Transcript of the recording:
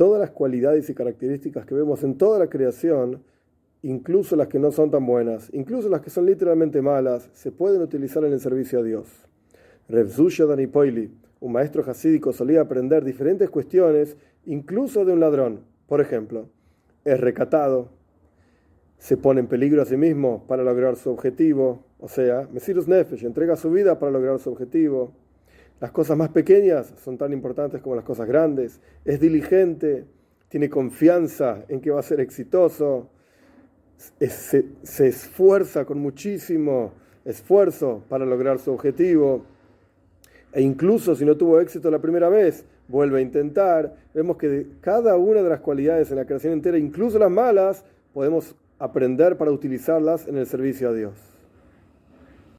todas las cualidades y características que vemos en toda la creación, incluso las que no son tan buenas, incluso las que son literalmente malas, se pueden utilizar en el servicio a Dios. Reb Dani Poili, un maestro hasídico, solía aprender diferentes cuestiones, incluso de un ladrón. Por ejemplo, es recatado, se pone en peligro a sí mismo para lograr su objetivo, o sea, Mesirus Nefesh entrega su vida para lograr su objetivo. Las cosas más pequeñas son tan importantes como las cosas grandes. Es diligente, tiene confianza en que va a ser exitoso, se, se esfuerza con muchísimo esfuerzo para lograr su objetivo. E incluso si no tuvo éxito la primera vez, vuelve a intentar. Vemos que de cada una de las cualidades en la creación entera, incluso las malas, podemos aprender para utilizarlas en el servicio a Dios.